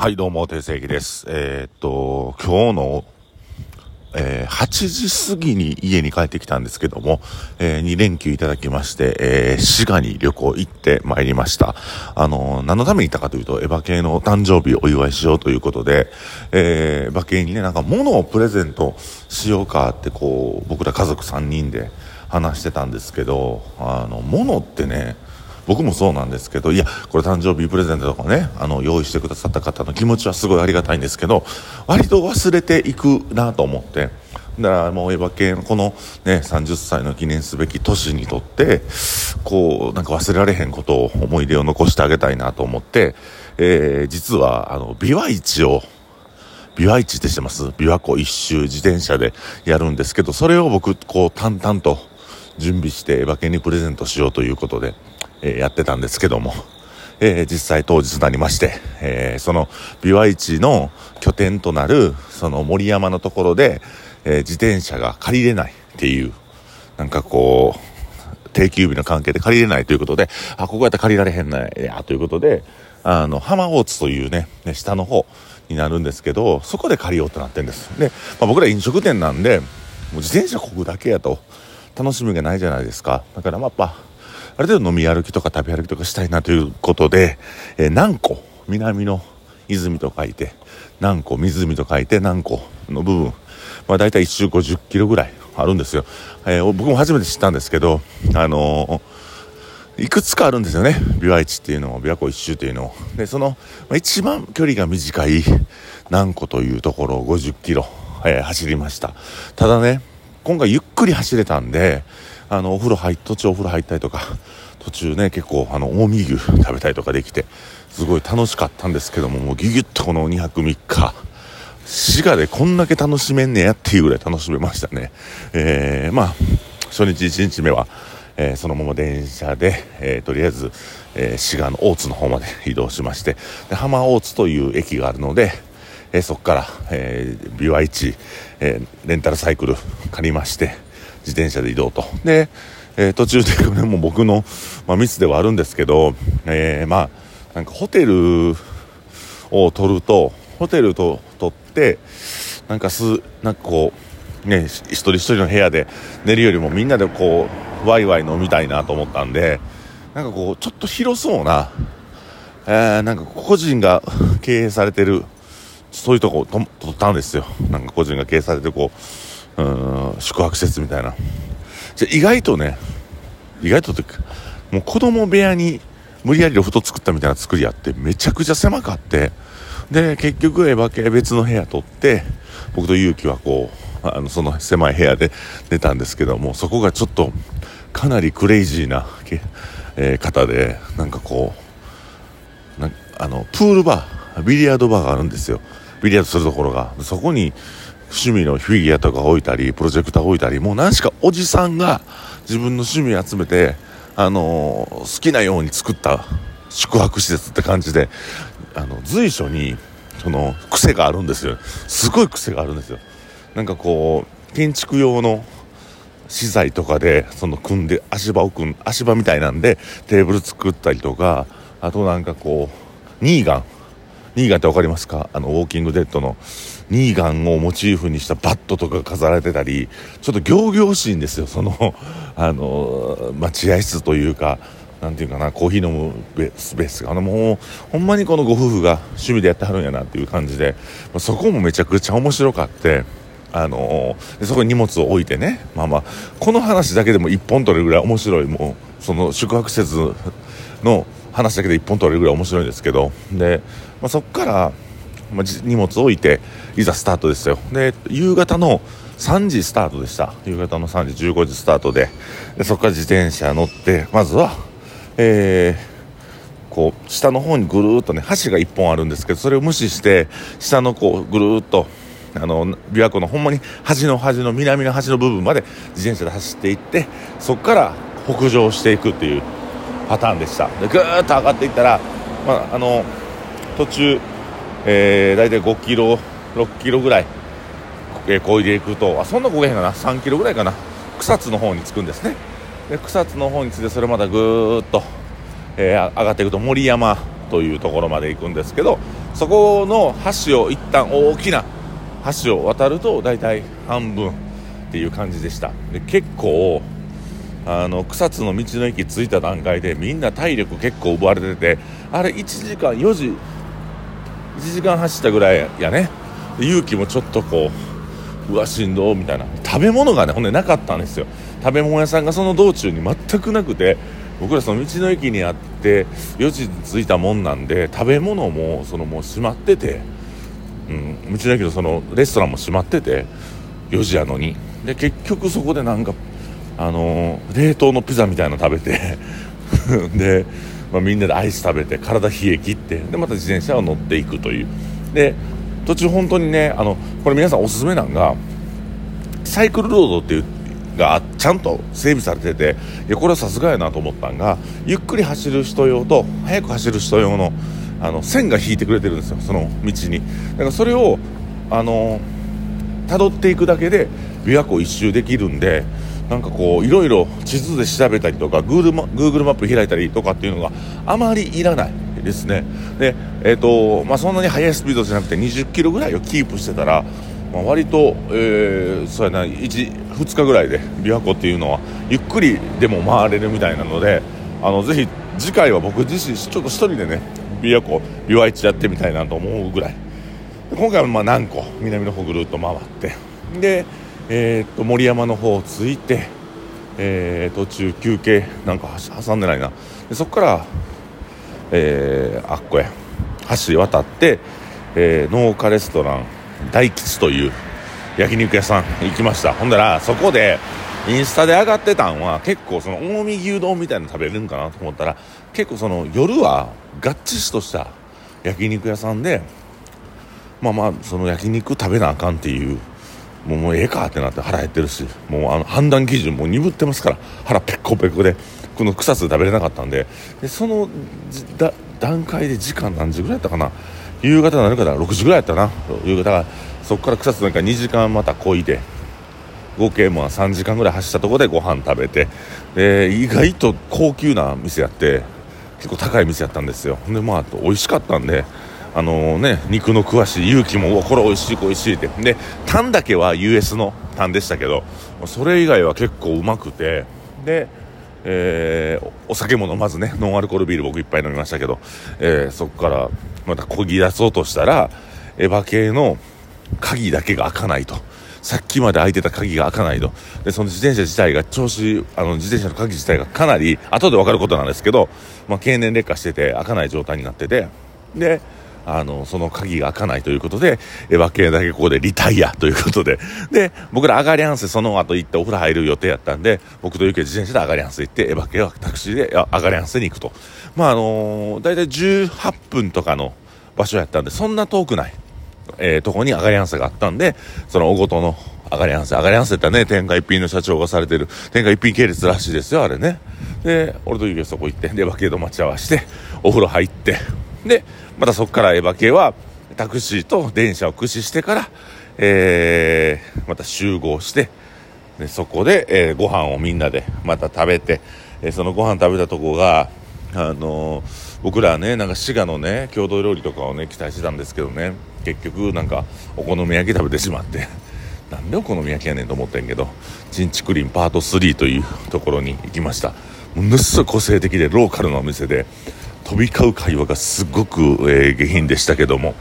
はい、どうも、定世紀です。えーっと、今日の、えー8時過ぎに家に帰ってきたんですけども、え2連休いただきまして、えー滋賀に旅行行ってまいりました。あの、何のために行ったかというと、エヴァ系の誕生日をお祝いしようということで、えー、エヴァ系にね、なんか物をプレゼントしようかってこう、僕ら家族3人で話してたんですけど、あの、物ってね、僕もそうなんですけどいやこれ誕生日プレゼントとかねあの用意してくださった方の気持ちはすごいありがたいんですけど割と忘れていくなと思って。だからもうエヴァ系のこのね30歳の記念すべき年にとってこうなんか忘れられへんことを思い出を残してあげたいなと思って、えー実はあの琵琶市を琵琶市ってしてます？琵琶湖一周自転車でやるんですけどそれを僕こう淡々と準備して馬券にプレゼントしようということで、えーやってたんですけども、えー実際当日になりまして、えーその琵琶市の拠点となるその森山のところで、え自転車が借りれないっていうなんかこう定休日の関係で借りれないということで、あ、ここやったら借りられへんねや、ということで、あの、浜大津というね、下の方になるんですけど、そこで借りようとなってるんです。で、まあ、僕ら飲食店なんで、もう自転車こぐだけやと、楽しみがないじゃないですか。だからまあ、ある程度飲み歩きとか食べ歩きとかしたいなということで、えー南湖、南の泉と書いて、南湖、湖と書いて南湖の部分、まあ大体1周50キロぐらいあるんですよ。えー僕も初めて知ったんですけど、あのーいくつかあるんですよね。琵琶市っていうのを、琵琶湖一周っていうのを。で、その、まあ一番距離が短い南湖というところを50キロ、えー走りました。ただね、今回ゆっくり走れたんで、あの、お風呂入、途中お風呂入ったりとか、途中ね、結構、あの、近江牛 食べたりとかできて、すごい楽しかったんですけども、もうギュギュッとこの2泊3日、滋賀でこんだけ楽しめんねやっていうぐらい楽しめましたね。えー、まあ、初日1日目は、えーそのまま電車で、えーとりあえず、え滋賀の大津の方まで移動しまして、で浜大津という駅があるので、えそこから、えー、琵琶市、えレンタルサイクル借りまして、自転車で移動と。で、え途中で、これも僕の、まあ、ミスではあるんですけど、えまあ、なんかホテルを取ると、ホテルと取って、なんかす、なんかこう、ね、一人一人の部屋で寝るよりもみんなでこう、ワイワイ飲みたいなと思ったんで、なんかこう、ちょっと広そうな、えーなんか個人が経営されてる、そういうとこをと取ったんですよ。なんか個人が経営されてこう、うん、宿泊施設みたいな。じゃ意外とね、意外とというか、もう子供部屋に無理やりロフト作ったみたいな作りあって、めちゃくちゃ狭かって、で、結局エヴァ系別の部屋取って、僕と勇気はこう、あの、その狭い部屋で寝たんですけども、そこがちょっと、かなりクレイジーな、えー方で、なんかこう、なあの、プールバー、ビリヤードバーがあるんですよ。ビリヤードするところが。そこに、趣味のフィギュアとか置いたり、プロジェクター置いたり、もう何しかおじさんが自分の趣味集めて、あのー好きなように作った宿泊施設って感じで、あの、随所に、その、癖があるんですよ。すごい癖があるんですよ。なんかこう、建築用の資材とかで、その組んで、足場を組ん、足場みたいなんで、テーブル作ったりとか、あとなんかこう、ニーガン。ニーガンってわかりますか？あの、ウォーキングデッドの、ニーガンをモチーフにしたバットとか飾られてたり、ちょっと仰々しいんですよ、その、あの、待合室というか、なんていうかな、コーヒー飲むスペースが、あの、もう、ほんまにこのご夫婦が趣味でやってはるんやなっていう感じで、そこもめちゃくちゃ面白かって、あのでそこに荷物を置いてね、まあまあ、この話だけでも一本取れるぐらい面白い、もう、その宿泊施設の話だけで一本取れるぐらい面白いんですけど、で、まあ、そこから、まあ、荷物を置いて、いざスタートですよ。で、夕方の3時スタートでした。夕方の3時、15時スタートで、でそこから自転車乗って、まずは、えーこう下の方にぐるっとね橋が1本あるんですけどそれを無視して下のこうぐるっとあの琵琶湖のほんまに端の端の南の端の部分まで自転車で走っていってそこから北上していくっていうパターンでした。でぐーっと上がっていったら、まあ、あの途中、えー、大体5キロ6キロぐらい、えー、漕いでいくとあそんな漕げへんかな？3キロぐらいかな？草津の方に着くんですね。で草津の方に着いてそれまたぐーっと、えー上がっていくと森山というところまで行くんですけどそこの橋を一旦大きな橋を渡ると大体半分っていう感じでした。で結構あの草津の道の駅着いた段階でみんな体力結構奪われててあれ1時間4時1時間走ったぐらいやね。勇気もちょっとこううわしんどみたいな。食べ物がねほんでなかったんですよ。食べ物屋さんがその道中に全くなくて僕らその道の駅にあって4時着いたもんなんで食べ物もそのもう閉まってて、うん、道の駅のそのレストランも閉まってて4時やのに。で結局そこでなんかあの、冷凍のピザみたいなの食べて で、まあ、みんなでアイス食べて体冷え切ってでまた自転車を乗っていくという。で途中本当にねあのこれ皆さんおすすめなんがサイクルロードっていうがちゃんと整備されてていやこれはさすがやなと思ったんがゆっくり走る人用と速く走る人用のあの線が引いてくれてるんですよその道に。だからそれをあの辿っていくだけで琵琶湖一周できるんでなんかこういろいろ地図で調べたりとか Google マ Google マップ開いたりとかっていうのがあまりいらないですね。で、えーとまあ、そんなに速いスピードじゃなくて20キロぐらいをキープしてたら、まあ、割と、えー、そうやな 1, 2日ぐらいで琵琶湖っていうのはゆっくりでも回れるみたいなのであのぜひ次回は僕自身ちょっと1人でね琵琶湖琵琶市やってみたいなと思うぐらい。今回はまあ何個南の方ぐるっと回って。でえー、っと森山の方を着いて、えー、途中休憩なんか挟んでないな。でそこから、えー、あっこへ橋渡って、えー、農家レストラン大吉という焼肉屋さん行きました。ほんだらそこでインスタで上がってたんは結構その近江牛丼みたいなの食べれるんかなと思ったら結構その夜はがっちしとした焼肉屋さんでまあまあその焼肉食べなあかんっていうもうもうええかってなって腹減ってるしもうあの判断基準も鈍ってますから腹ペコペコでこの草津食べれなかったんででその段階で時間何時ぐらいやったかな夕方になるかな6時ぐらいやったな夕方がそこから草津なんか2時間またこいで合計も3時間ぐらい走ったところでご飯食べてで意外と高級な店やって結構高い店やったんですよ。でまあ美味しかったんであのね、肉の詳しい勇気もこれ美味しい美味しいってでタンだけは US のタンでしたけどそれ以外は結構うまくてで、えー、お酒も飲まずねノンアルコールビール僕いっぱい飲みましたけど、えー、そこからまたこぎ出そうとしたらエヴァ系の鍵だけが開かないと。さっきまで開いてた鍵が開かないと。で、その自転車自体が調子、あの、自転車の鍵自体がかなり、後で分かることなんですけど、まあ、経年劣化してて開かない状態になってて、で、あの、その鍵が開かないということで、エヴァ系だけここでリタイアということで、で、僕らアガリアンスその後行ってお風呂入る予定やったんで、僕とユキ自転車でアガリアンス行って、エヴァ系はタクシーでアガリアンスに行くと。まあ、あのー、だいたい18分とかの場所やったんで、そんな遠くない、えー、とこにアガリアンスがあったんで、その大ごとのアガリアンス、アガリアンスってね、天下一品の社長がされてる、天下一品系列らしいですよ、あれね。で、俺とユキはそこ行って、エヴァ系と待ち合わせて、お風呂入って、で、またそこからエヴァ系はタクシーと電車を駆使してから、えー、また集合して、でそこで、えー、ご飯をみんなでまた食べて、えー、そのご飯食べたとこが、あのー、僕らはね、なんか滋賀のね、郷土料理とかをね、期待してたんですけどね、結局なんかお好み焼き食べてしまって、なんでお好み焼きやねんと思ってんけど、チンチクリンパート3というところに行きました。ものすごい個性的でローカルなお店で、飛び交う会話がすごく、えー、下品でしたけども、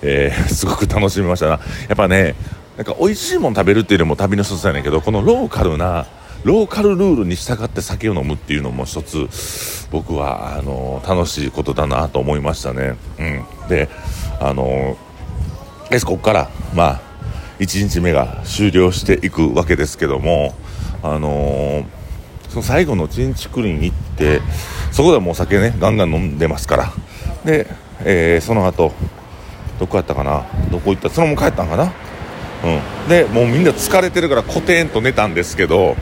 えー、すごく楽しみましたな。やっぱね、なんか美味しいもん食べるっていうのも旅の一つやねんけど、このローカルな、ローカルルールに従って酒を飲むっていうのも一つ僕はあの楽しいことだなと思いましたね。うん、であのここからまあ1日目が終了していくわけですけどもあのその最後のチンチクリン行ってそこでもお酒ねガンガン飲んでますから。で、えー、その後どこやったかな？どこ行った？そのまま帰ったんかな？うん。でもうみんな疲れてるからコテンと寝たんですけど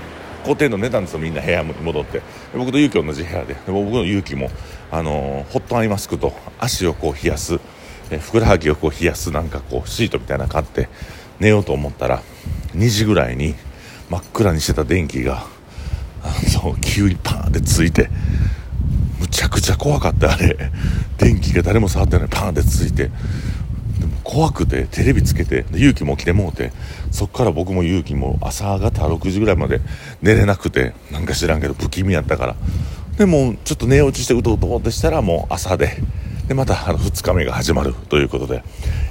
コテンと寝たんですよみんな部屋に戻って。僕と勇気同じ部屋で。僕の勇気もあのー、ホットアイマスクと足をこう冷やす、えふくらはぎをこう冷やすなんかこうシートみたいなの買って寝ようと思ったら2時ぐらいに真っ暗にしてた電気があの急にパーンってついてむちゃくちゃ怖かったあれ。電気が誰も触ってない。パーンってついて。でも怖くてテレビつけて勇気も来てもうてそっから僕も勇気も朝方6時ぐらいまで寝れなくてなんか知らんけど不気味やったから。でもちょっと寝落ちしてうとうとってしたらもう朝ででまたあの2日目が始まるということで、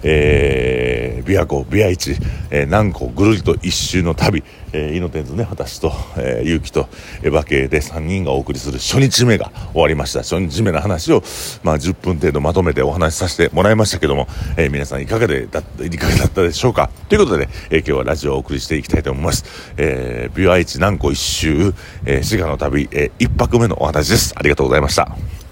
えー、琵琶湖琵琶市、えー、南湖ぐるりと一周の旅、えー、イノテンズね私と、えー、とエヴァ系で3人がお送りする初日目が終わりました。初日目の話を、まあ、10分程度まとめてお話しさせてもらいましたけども、えー、皆さんいかがでだいかがだったでしょうか？ということで、えー、今日はラジオをお送りしていきたいと思います、えー、琵琶市南湖一周、えー、滋賀の旅、えー、1泊目のお話です。ありがとうございました。